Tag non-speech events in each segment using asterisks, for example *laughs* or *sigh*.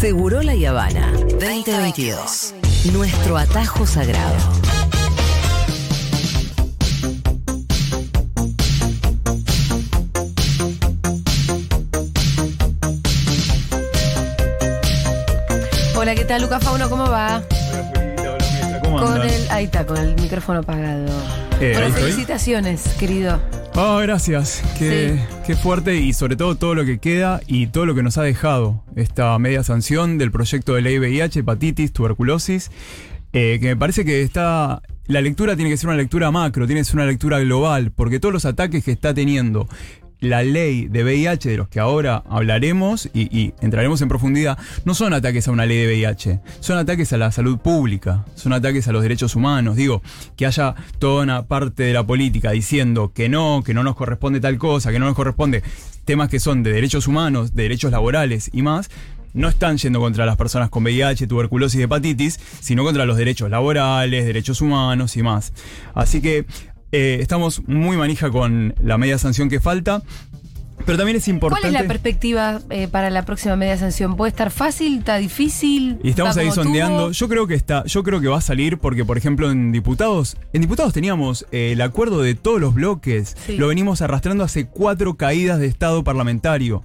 Seguro La Habana 2022. Nuestro atajo sagrado. Hola, ¿qué tal, Lucas Fauno? ¿Cómo va? ¿Cómo Con el, ahí está, con el micrófono apagado. Eh, bueno, ahí estoy. felicitaciones, querido. Ah, gracias. Qué, Sí. qué fuerte y sobre todo todo lo que queda y todo lo que nos ha dejado esta media sanción del proyecto de ley VIH, hepatitis, tuberculosis, eh, que me parece que está... La lectura tiene que ser una lectura macro, tiene que ser una lectura global, porque todos los ataques que está teniendo la ley de VIH, de los que ahora hablaremos y, entraremos en profundidad, no son ataques a una ley de VIH, son ataques a la salud pública, son ataques a los derechos humanos. Digo, que haya toda una parte de la política diciendo que no, que no nos corresponde tal cosa, que no nos corresponde temas que son de derechos humanos, de derechos laborales y más, no están yendo contra las personas con VIH, tuberculosis y hepatitis, sino contra los derechos laborales, derechos humanos y más. Así que eh, estamos muy manija con la media sanción que falta. Pero también es importante. ¿Cuál es la perspectiva eh, para la próxima media sanción? ¿Puede estar fácil? ¿Está difícil? Y estamos ¿Va ahí sondeando. Yo creo que está, yo creo que va a salir porque, por ejemplo, en diputados, en diputados teníamos eh, el acuerdo de todos los bloques. Sí. Lo venimos arrastrando hace cuatro caídas de estado parlamentario.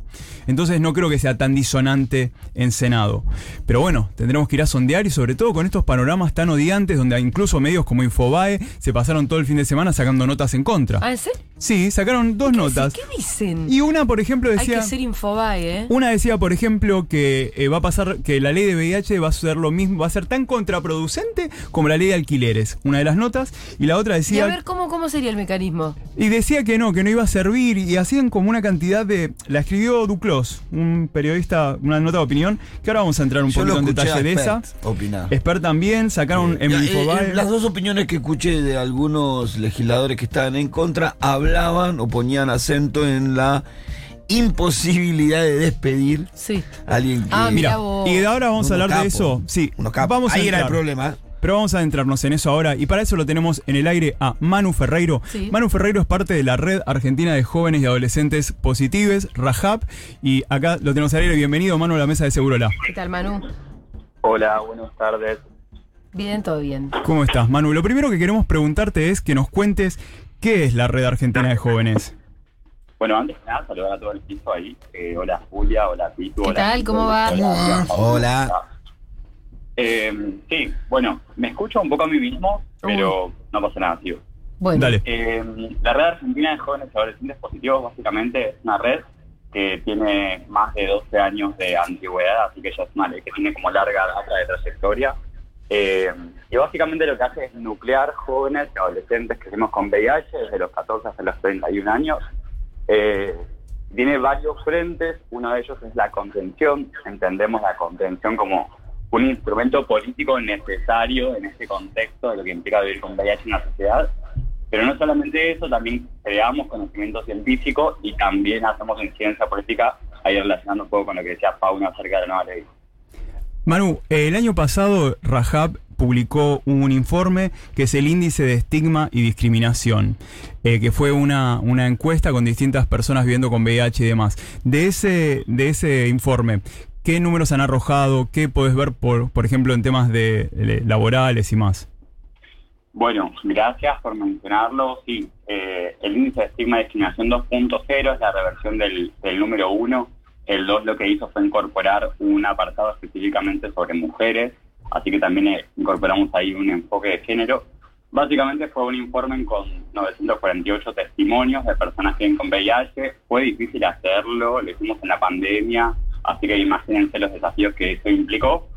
Entonces no creo que sea tan disonante en Senado. Pero bueno, tendremos que ir a sondear y sobre todo con estos panoramas tan odiantes donde incluso medios como Infobae se pasaron todo el fin de semana sacando notas en contra. ¿Ah, ¿en serio? Sí, sacaron dos notas. ¿Qué dicen? Y una, por ejemplo, Hay decía. que ser Infobae, ¿eh? Una decía, por ejemplo, que eh, va a pasar que la ley de VIH va a ser lo mismo, va a ser tan contraproducente como la ley de alquileres. Una de las notas. Y la otra Y a decía. ver, ¿cómo, ¿cómo sería el mecanismo? Y decía que no, que no iba a servir. Y hacían como una cantidad de. La escribió Duclos, un periodista, una nota de opinión. Que ahora vamos a entrar un Yo poquito lo en detalle a de esa. Opinar. Expert también, sacaron en eh, Infobae. eh, las dos opiniones que escuché de algunos legisladores que estaban en contra hablaban o ponían acento en la imposibilidad de despedir Sí. a alguien que Ah, Mira, y de ahora vamos a hablar de eso. Sí, unos capos. vamos a Ahí era el entrar. problema. Pero vamos a adentrarnos en eso ahora y para eso lo tenemos en el aire a Manu Ferreiro. Sí. Manu Ferreiro es parte de la Red Argentina de Jóvenes y Adolescentes Positives, Rajab, y acá lo tenemos al aire. Bienvenido Manu a la mesa de Segurola. ¿Qué tal, Manu? Hola, buenas tardes. Bien, todo bien. ¿Cómo estás, Manu? Lo primero que queremos preguntarte es que nos cuentes qué es la Red Argentina de Jóvenes. Bueno, antes que nada, saludar a todo el piso ahí. Eh, hola Julia, hola Pitu. ¿Qué hola tal? Pitu, ¿Cómo va? Hola. Hola. Eh, sí, bueno, me escucho un poco a mí mismo, pero no pasa nada, tío. Bueno, Dale. Eh, la Red Argentina de Jóvenes y Adolescentes Positivos básicamente es una red que tiene más de 12 años de antigüedad, así que ya es una ley que tiene como larga data de trayectoria. Eh, y básicamente lo que hace es nuclear jóvenes y adolescentes que vivimos con VIH desde los 14 hasta los 31 años. Eh, tiene varios frentes, uno de ellos es la contención, entendemos la contención como un instrumento político necesario en este contexto de lo que implica vivir con VIH en la sociedad. Pero no solamente eso, también creamos conocimiento científico y también hacemos en ciencia política, ahí relacionando un poco con lo que decía Fauna acerca de la nueva ley. Manu, el año pasado Rajab publicó un informe que es el índice de estigma y discriminación, eh, que fue una, una encuesta con distintas personas viviendo con VIH y demás. De ese, de ese informe, ¿qué números han arrojado? ¿Qué podés ver, por, por ejemplo, en temas de, laborales y más? Bueno, gracias por mencionarlo. Sí, eh, el índice de estigma y discriminación 2.0 es la reversión del, del número 1. El 2 lo que hizo fue incorporar un apartado específicamente sobre mujeres, así que también eh, incorporamos ahí un enfoque de género. Básicamente fue un informe con 948 testimonios de personas que viven con VIH. Fue difícil hacerlo, lo hicimos en la pandemia, así que imagínense los desafíos que eso implicó.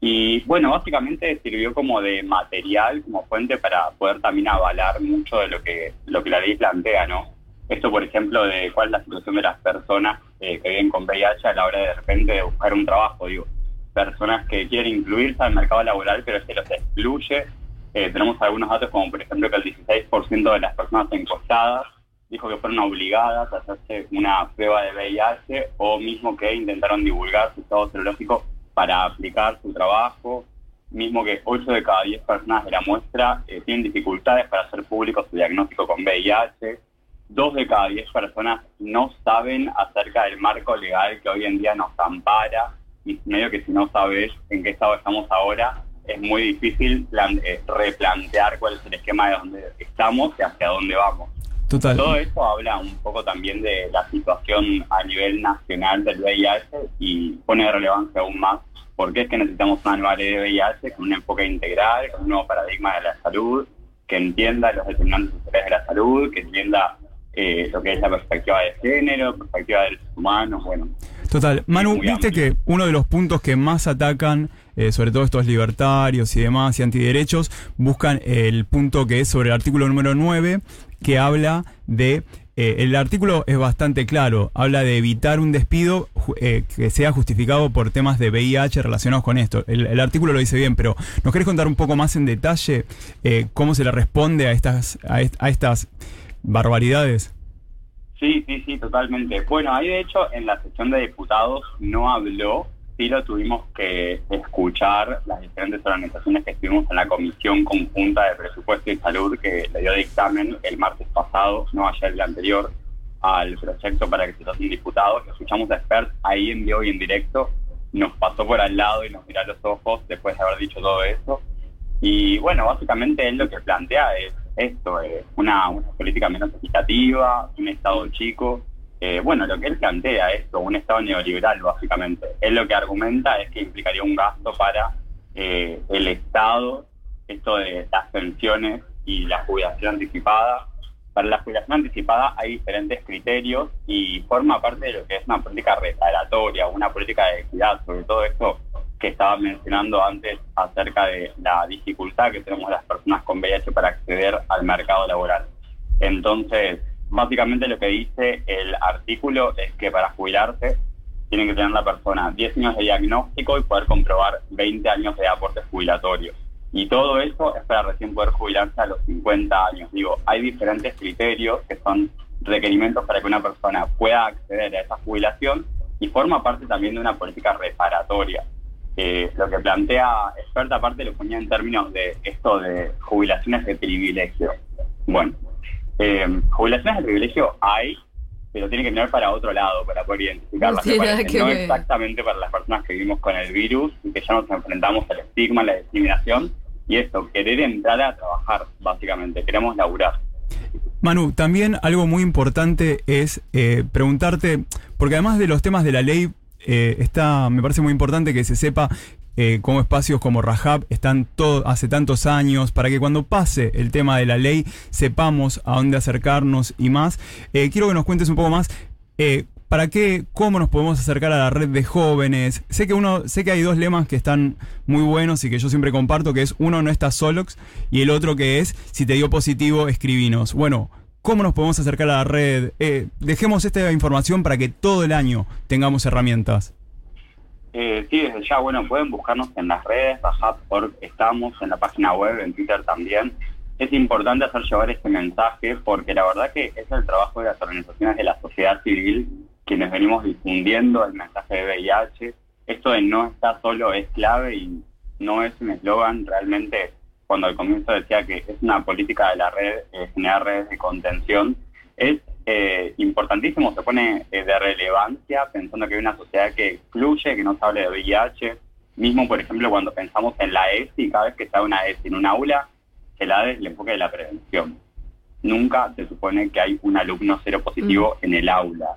Y bueno, básicamente sirvió como de material, como fuente para poder también avalar mucho de lo que, lo que la ley plantea, ¿no? Esto, por ejemplo, de cuál es la situación de las personas eh, que viven con VIH a la hora de repente de buscar un trabajo, digo, personas que quieren incluirse al mercado laboral, pero este los excluye. Eh, tenemos algunos datos como, por ejemplo, que el 16% de las personas encuestadas dijo que fueron obligadas a hacerse una prueba de VIH o mismo que intentaron divulgar su estado serológico para aplicar su trabajo, mismo que 8 de cada 10 personas de la muestra eh, tienen dificultades para hacer público su diagnóstico con VIH, 2 de cada 10 personas no saben acerca del marco legal que hoy en día nos ampara y medio que si no sabes en qué estado estamos ahora, es muy difícil plan- eh, replantear cuál es el esquema de dónde estamos y hacia dónde vamos. Total. Todo esto habla un poco también de la situación a nivel nacional del VIH y pone de relevancia aún más porque es que necesitamos una nueva ley de VIH con un enfoque integral, con un nuevo paradigma de la salud, que entienda los determinantes sociales de la salud, que entienda eh, lo que es la perspectiva de género, perspectiva de derechos humanos, bueno. Total. Manu, viste que uno de los puntos que más atacan, eh, sobre todo estos libertarios y demás y antiderechos, buscan el punto que es sobre el artículo número 9, que habla de... eh, el artículo es bastante claro, habla de evitar un despido eh, que sea justificado por temas de VIH relacionados con esto. El, el artículo lo dice bien, pero ¿nos querés contar un poco más en detalle eh, cómo se le responde a estas, a, est- a estas barbaridades? Sí, sí, sí, totalmente. Bueno, ahí de hecho en la sesión de diputados no habló, sí lo tuvimos que escuchar las diferentes organizaciones que estuvimos en la Comisión Conjunta de Presupuesto y Salud que le dio dictamen el martes pasado, no ayer el anterior, al proyecto para que se los diputados. Lo escuchamos a Expert ahí en vivo y en directo, nos pasó por al lado y nos miró los ojos después de haber dicho todo eso. Y bueno, básicamente él lo que plantea es esto, eh, una, una política menos equitativa, un Estado chico. Eh, bueno, lo que él plantea es esto, un Estado neoliberal básicamente. Él lo que argumenta es que implicaría un gasto para eh, el Estado, esto de las pensiones y la jubilación anticipada. Para la jubilación anticipada hay diferentes criterios y forma parte de lo que es una política reparatoria, una política de equidad, sobre todo esto que estaba mencionando antes acerca de la dificultad que tenemos las personas con VIH para acceder al mercado laboral. Entonces, básicamente lo que dice el artículo es que para jubilarse tiene que tener la persona 10 años de diagnóstico y poder comprobar 20 años de aportes jubilatorios. Y todo eso es para recién poder jubilarse a los 50 años. Digo, hay diferentes criterios que son requerimientos para que una persona pueda acceder a esa jubilación y forma parte también de una política reparatoria. Eh, lo que plantea experta aparte lo ponía en términos de esto de jubilaciones de privilegio. Bueno, eh, jubilaciones de privilegio hay, pero tiene que mirar para otro lado para poder identificarlas. No me tiene nada parece. que no ver. exactamente para las personas que vivimos con el virus y que ya nos enfrentamos al estigma, la discriminación y esto, querer entrar a trabajar, básicamente, queremos laburar. Manu, también algo muy importante es eh, preguntarte, porque además de los temas de la ley, eh, está, me parece muy importante que se sepa eh, cómo espacios como Rajab están todo, hace tantos años, para que cuando pase el tema de la ley sepamos a dónde acercarnos y más. Eh, quiero que nos cuentes un poco más. ¿Para qué? ¿Cómo nos podemos acercar a la red de jóvenes? Sé que uno, sé que hay dos lemas que están muy buenos y que yo siempre comparto, que es uno no está solox y el otro que es si te dio positivo, escribinos. Bueno, ¿cómo nos podemos acercar a la red? Eh, dejemos esta información para que todo el año tengamos herramientas. Eh, sí, desde ya, bueno, pueden buscarnos en las redes, Rajab.org estamos, en la página web, en Twitter también. Es importante hacer llevar este mensaje porque la verdad que es el trabajo de las organizaciones de la sociedad civil quienes venimos difundiendo el mensaje de VIH. Esto de no está solo es clave y no es un eslogan, realmente cuando al comienzo decía que es una política de la red, eh, generar redes de contención, es eh, importantísimo, se pone eh, de relevancia pensando que hay una sociedad que excluye, que no se hable de VIH. Mismo, por ejemplo, cuando pensamos en la ESI, cada vez que está una ESI en un aula, se la da el enfoque de la prevención. Nunca se supone que hay un alumno cero positivo en el aula.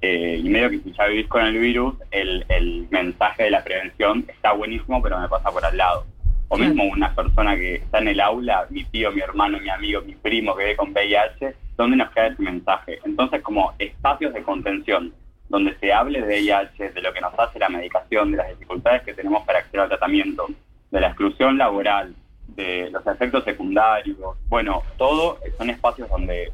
Eh, y medio que si ya vivís con el virus, el, el mensaje de la prevención está buenísimo, pero me pasa por al lado. O mismo una persona que está en el aula, mi tío, mi hermano, mi amigo, mi primo que ve con VIH, ¿dónde nos queda ese mensaje? Entonces, como espacios de contención, donde se hable de VIH, de lo que nos hace la medicación, de las dificultades que tenemos para acceder al tratamiento, de la exclusión laboral, de los efectos secundarios, bueno, todo son espacios donde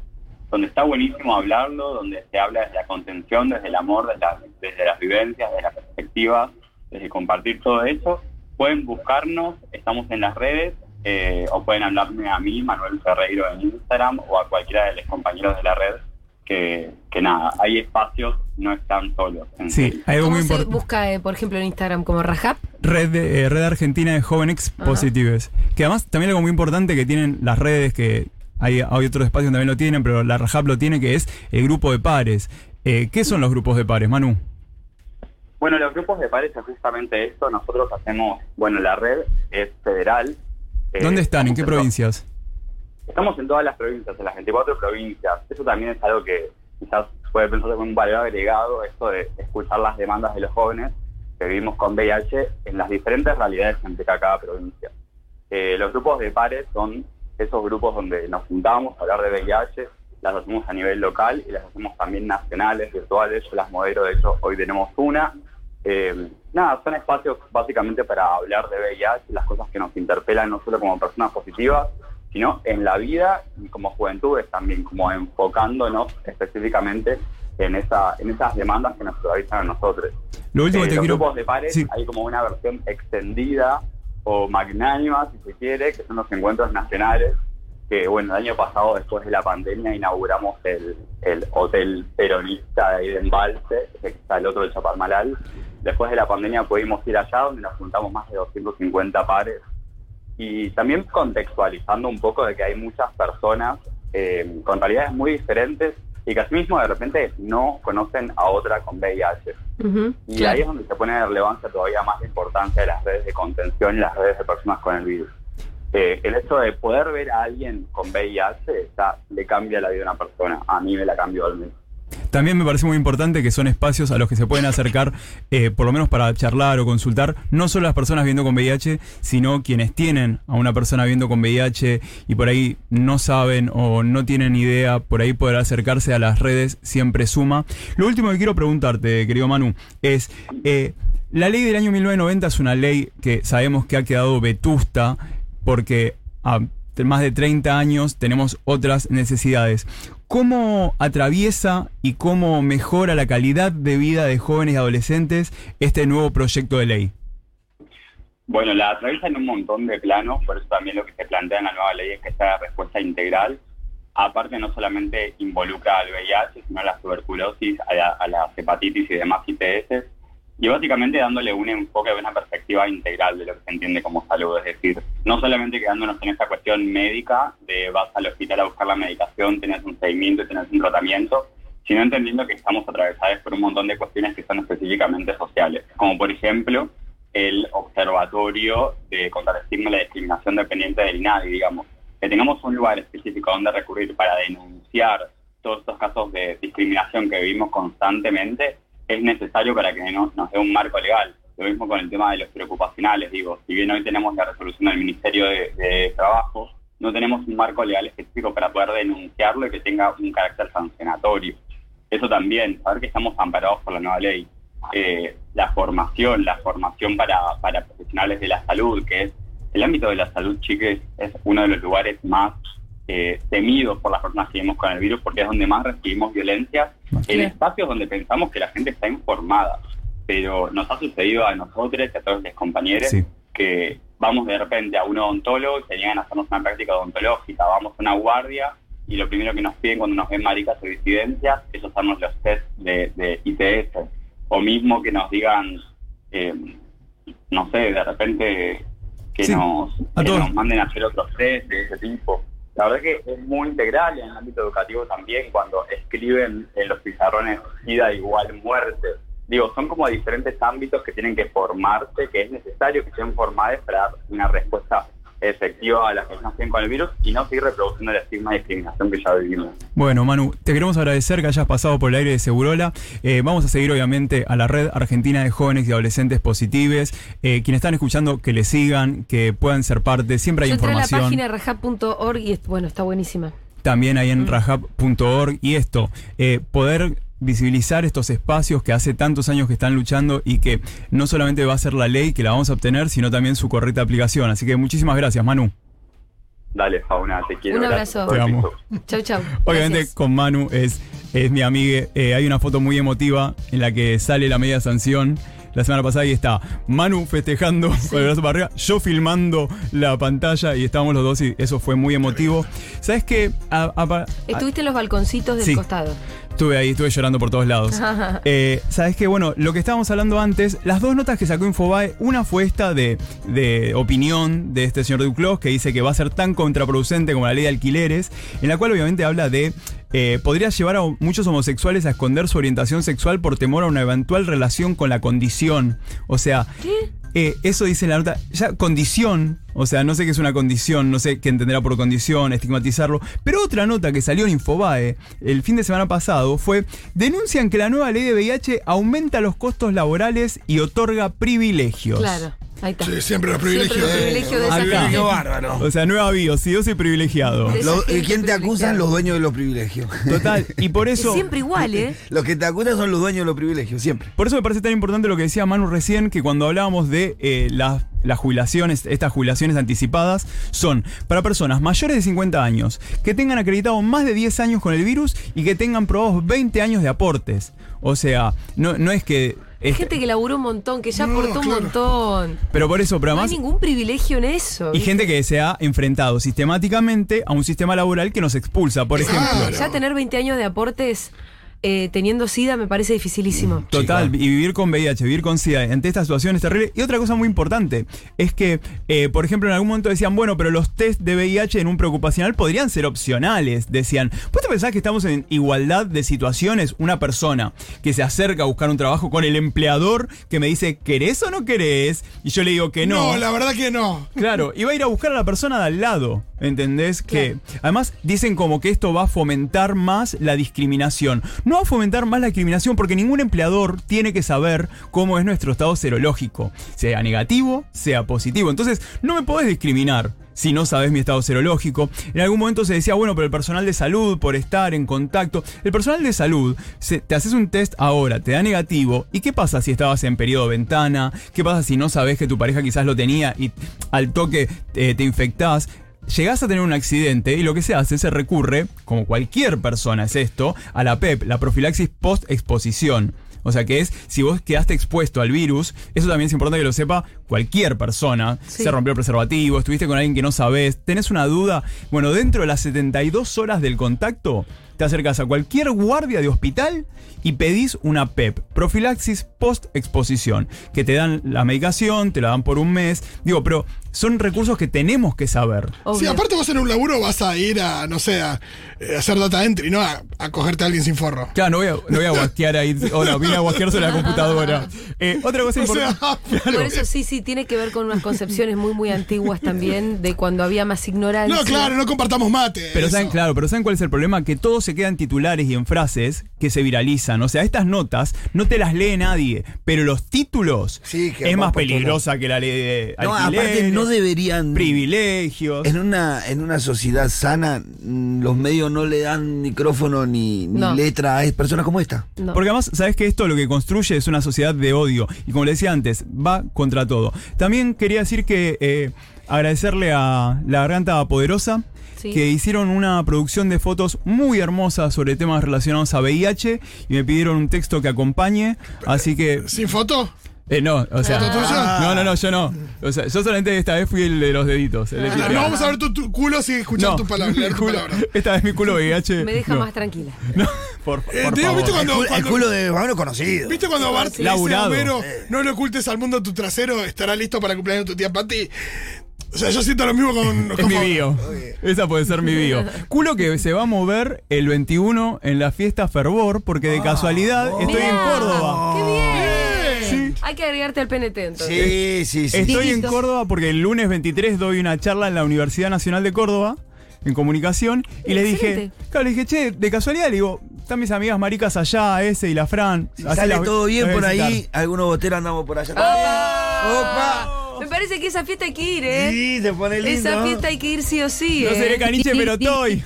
donde está buenísimo hablarlo, donde se habla desde la contención, desde el amor, desde, la- desde las vivencias, desde las perspectivas, desde compartir todo eso. Pueden buscarnos, estamos en las redes, eh, o pueden hablarme a mí, Manuel Ferreiro, en Instagram, o a cualquiera de los compañeros de la red, que, que nada, hay espacios, no están solos. en Sí, hay algo ¿Cómo muy importante. busca, eh, por ejemplo, en Instagram como Rajab? Red, de- eh, Red Argentina de Jóvenes. Positives. Que además también algo muy importante que tienen las redes, que hay, hay otros espacios que también lo tienen, pero la Rajab lo tiene, que es el grupo de pares. Eh, ¿Qué son los grupos de pares, Manu? Bueno, los grupos de pares es justamente esto. Nosotros hacemos, bueno, la red es federal. Eh, ¿Dónde están? ¿En qué provincias? Estamos en todas las provincias, en las 24 provincias. Eso también es algo que quizás puede pensar como un valor agregado, esto de escuchar las demandas de los jóvenes que vivimos con VIH en las diferentes realidades que implica cada provincia. Eh, los grupos de pares son esos grupos donde nos juntamos a hablar de VIH, las hacemos a nivel local y las hacemos también nacionales, virtuales, yo las modelo, de hecho hoy tenemos una. Eh, nada, son espacios básicamente para hablar de VIH, las cosas que nos interpelan no solo como personas positivas, sino en la vida y como juventudes también, como enfocándonos específicamente en, esa, en esas demandas que nos atraviesan a nosotros. Lo último Eh, que te los quiero... grupos de pares Sí. hay como una versión extendida o magnánima, si se quiere, que son los encuentros nacionales, que bueno, el año pasado, después de la pandemia, inauguramos el, el hotel peronista de ahí de Embalse, que está el otro de Chaparmalal. Después de la pandemia pudimos ir allá, donde nos juntamos más de 250 pares y también contextualizando un poco de que hay muchas personas eh, con realidades muy diferentes y que asimismo de repente no conocen a otra con VIH. Ujú, Y claro. ahí es donde se pone de relevancia todavía más la importancia de las redes de contención y las redes de personas con el virus. Eh, el hecho de poder ver a alguien con VIH ya le cambia la vida a una persona. A mí me la cambió al menos. También me parece muy importante que son espacios a los que se pueden acercar, eh, por lo menos para charlar o consultar, no solo las personas viviendo con VIH, sino quienes tienen a una persona viviendo con VIH y por ahí no saben o no tienen idea, por ahí poder acercarse a las redes siempre suma. Lo último que quiero preguntarte, querido Manu, es, eh, la ley del año 1990 es una ley que sabemos que ha quedado vetusta porque a más de 30 años tenemos otras necesidades. ¿Cómo atraviesa y cómo mejora la calidad de vida de jóvenes y adolescentes este nuevo proyecto de ley? Bueno, la atraviesa en un montón de planos, por eso también lo que se plantea en la nueva ley es que sea respuesta integral. Aparte, no solamente involucra al VIH, sino a la tuberculosis, a, la, a las hepatitis y demás ITS, y básicamente dándole un enfoque, una perspectiva integral de lo que se entiende como salud. Es decir, no solamente quedándonos en esta cuestión médica de vas al hospital a buscar la medicación, tenés un seguimiento tenés un tratamiento, sino entendiendo que estamos atravesados por un montón de cuestiones que son específicamente sociales, como por ejemplo el observatorio de contra el estigma y la discriminación dependiente del INADI, digamos, que tengamos un lugar específico donde recurrir para denunciar todos estos casos de discriminación que vivimos constantemente, es necesario para que no- nos dé un marco legal. Lo mismo con el tema de los preocupacionales, digo, si bien hoy tenemos la resolución del Ministerio de, Trabajo, no tenemos un marco legal específico para poder denunciarlo y que tenga un carácter sancionatorio. Eso también, saber que estamos amparados por la nueva ley. Eh, la formación, la formación para, para profesionales de la salud, que es el ámbito de la salud, chiques, es uno de los lugares más eh, temidos por las personas que vivimos con el virus, porque es donde más recibimos violencia, en espacios donde pensamos que la gente está informada. Pero nos ha sucedido a nosotros y a todos los compañeros Sí. que vamos de repente a un odontólogo y se niegan a hacernos una práctica odontológica, vamos a una guardia y lo primero que nos piden cuando nos ven maricas o disidencias es hacernos los test de, de ITS. O mismo que nos digan, eh, no sé, de repente que, Sí, nos, que nos manden a hacer otros test de ese tipo. La verdad que es muy integral en el ámbito educativo también cuando escriben en los pizarrones SIDA igual muerte. Digo, son como diferentes ámbitos que tienen que formarse, que es necesario que estén formados para dar una respuesta efectiva a las personas que viven con el virus y no seguir reproduciendo el estigma y discriminación que ya vivimos. Bueno, Manu, te queremos agradecer que hayas pasado por el aire de Segurola. Eh, vamos a seguir, obviamente, a la red argentina de jóvenes y adolescentes positives. Eh, quienes están escuchando, que le sigan, que puedan ser parte. Siempre hay Yo a la información. página rehab.org y bueno, está buenísima. también ahí Mm. en rajab.org y esto, eh, poder visibilizar estos espacios que hace tantos años que están luchando y que no solamente va a ser la ley que la vamos a obtener, sino también su correcta aplicación. Así que muchísimas gracias, Manu. Dale, Fauna, te quiero. Un abrazo. Te amo. *laughs* Chau, chau. Obviamente Gracias. con Manu es, es mi amiga. Eh, hay una foto muy emotiva en la que sale la media sanción. La semana pasada y está Manu festejando *laughs* con el brazo para arriba, yo filmando la pantalla y estábamos los dos y eso fue muy emotivo. ¿Sabes qué? A- a- Estuviste en los balconcitos del Sí. costado. Estuve ahí, estuve llorando por todos lados. *laughs* Eh, Sabes que, bueno, lo que estábamos hablando antes, las dos notas que sacó Infobae, una fue esta de, de opinión de este señor Duclos, que dice que va a ser tan contraproducente como la ley de alquileres, en la cual obviamente habla de eh, podría llevar a muchos homosexuales a esconder su orientación sexual por temor a una eventual relación con la condición. O sea, eh, eso dice la nota. Ya, condición. O sea, no sé qué es una condición, no sé qué entenderá por condición, estigmatizarlo. Pero otra nota que salió en Infobae el fin de semana pasado fue: denuncian que la nueva ley de VIH aumenta los costos laborales y otorga privilegios. Claro, ahí está. Sí, siempre los Siempre privilegios. los privilegios de esa Acá. gente. Bárbaro. O sea, nueva bio, si yo soy privilegiado. De esa Lo- gente ¿Y quién te acusan? Los dueños de los privilegios. Total, y por Es eso. siempre igual, ¿eh? Los que te acusan son los dueños de los privilegios, siempre. Por eso me parece tan importante lo que decía Manu recién, que cuando hablábamos de eh, las, las jubilaciones, estas jubilaciones anticipadas, son para personas mayores de 50 años, que tengan acreditado más de 10 años con el virus y que tengan probados 20 años de aportes. O sea, no, no es que... Hay es- gente que laburó un montón, que ya No, aportó claro. un montón. pero por eso, pero No hay ningún privilegio en eso. Y ¿viste? gente que se ha enfrentado sistemáticamente a un sistema laboral que nos expulsa, por ejemplo. Claro. Ya tener 20 años de aportes eh, teniendo SIDA me parece dificilísimo. Total, Sí, claro. y vivir con VIH, vivir con SIDA ante esta situación es terrible. Y otra cosa muy importante es que, eh, por ejemplo, en algún momento decían, bueno, pero los test de VIH en un preocupacional podrían ser opcionales. Decían, ¿vos te pensás que estamos en igualdad de situaciones? Una persona que se acerca a buscar un trabajo con el empleador que me dice, ¿querés o no querés? Y yo le digo que no. No, la verdad que no. Claro, y va a ir a buscar a la persona de al lado, ¿entendés? Que además dicen como que esto va a fomentar más la discriminación. No va a fomentar más la discriminación porque ningún empleador tiene que saber cómo es nuestro estado serológico, sea negativo, sea positivo. Entonces, no me podés discriminar. Si no sabes mi estado serológico. En algún momento se decía, bueno, pero el personal de salud, por estar en contacto. El personal de salud, te haces un test ahora, te da negativo. ¿Y qué pasa si estabas en periodo ventana? ¿Qué pasa si no sabes que tu pareja quizás lo tenía y al toque eh, te infectás? Llegás a tener un accidente y lo que se hace, se recurre, como cualquier persona es esto, a la PEP, la profilaxis post-exposición. O sea que es, si vos quedaste expuesto al virus, eso también es importante que lo sepa cualquier persona. Sí. Se rompió el preservativo, estuviste con alguien que no sabes, tenés una duda. Bueno, dentro de las 72 horas del contacto, te acercas a cualquier guardia de hospital y pedís una PEP, profilaxis post-exposición, que te dan la medicación, te la dan por un mes. Digo, pero son recursos que tenemos que saber. Obvio. Sí, aparte vos en un laburo vas a ir a, no sé, a, eh, hacer data entry, no a, a cogerte a alguien sin forro. Claro, no voy a, no voy a guasquear ahí. Hola, vine a guasquear sobre la computadora. Eh, otra cosa *laughs* O importante. *laughs* sea, Por eso sí, sí, tiene que ver con unas concepciones muy, muy antiguas también de cuando había más ignorancia. no, claro, no compartamos mate. Pero eso. saben, claro, pero ¿saben cuál es el problema? Que todo se queda en titulares y en frases que se viralizan. O sea, estas notas no te las lee nadie, pero los títulos Sí, que es más peligrosa que la ley de No, aparte no deberían. privilegios. En una, en una sociedad sana, mm, los medios no le dan micrófono ni, ni No. letra a personas como esta. No. Porque además, sabes que esto lo que construye es una sociedad de odio. Y como le decía antes, va contra todo. También quería decir que eh, agradecerle a La Garganta Poderosa. Sí. Que hicieron una producción de fotos muy hermosa sobre temas relacionados a VIH y me pidieron un texto que acompañe. Así que. ¿Sin foto? Eh, no, o sea. ¿Foto tuya? No, no, no, yo no. O sea, yo solamente esta vez fui el de los deditos. el de Ah, no vamos a ver tu, tu culo sin escuchar No, tu palabra. leer *laughs* mi tu culo- palabra. esta vez mi culo VIH. Me deja no. más tranquila. *laughs* No, por, por Eh, te digo, favor. ¿viste cuando, el, culo, el cuando- culo de Pablo conocido. ¿Viste cuando Bart le dice a. Homero, no le ocultes al mundo tu trasero, estará listo para el cumpleaños de tu tía Patti? O sea, yo siento lo mismo con... *laughs* Es con mi bio. Esa puede ser mi bio. *laughs* Culo que se va a mover el 21 en la fiesta Fervor, porque de casualidad estoy en Córdoba. ¡Qué bien! Sí. Hay que agregarte al PNT entonces. Sí, sí, sí. Estoy en. Córdoba porque el lunes 23 doy una charla en la Universidad Nacional de Córdoba, en comunicación, y le dije, claro, le dije, che, de casualidad, le digo, están mis amigas maricas allá, ese y la Fran. Si sale las- todo bien por a visitar". ahí, algunos boteros andamos por allá. ¡Opa! Me parece que esa fiesta hay que ir, ¿eh? Sí, se pone lindo. Esa fiesta hay que ir sí o sí, No ¿eh? seré caniche, pero estoy.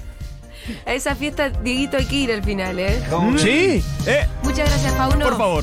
A *laughs* esa fiesta, Dieguito, hay que ir al final, ¿eh? ¿Cómo? Sí. Eh, Muchas gracias, Pauno. por favor.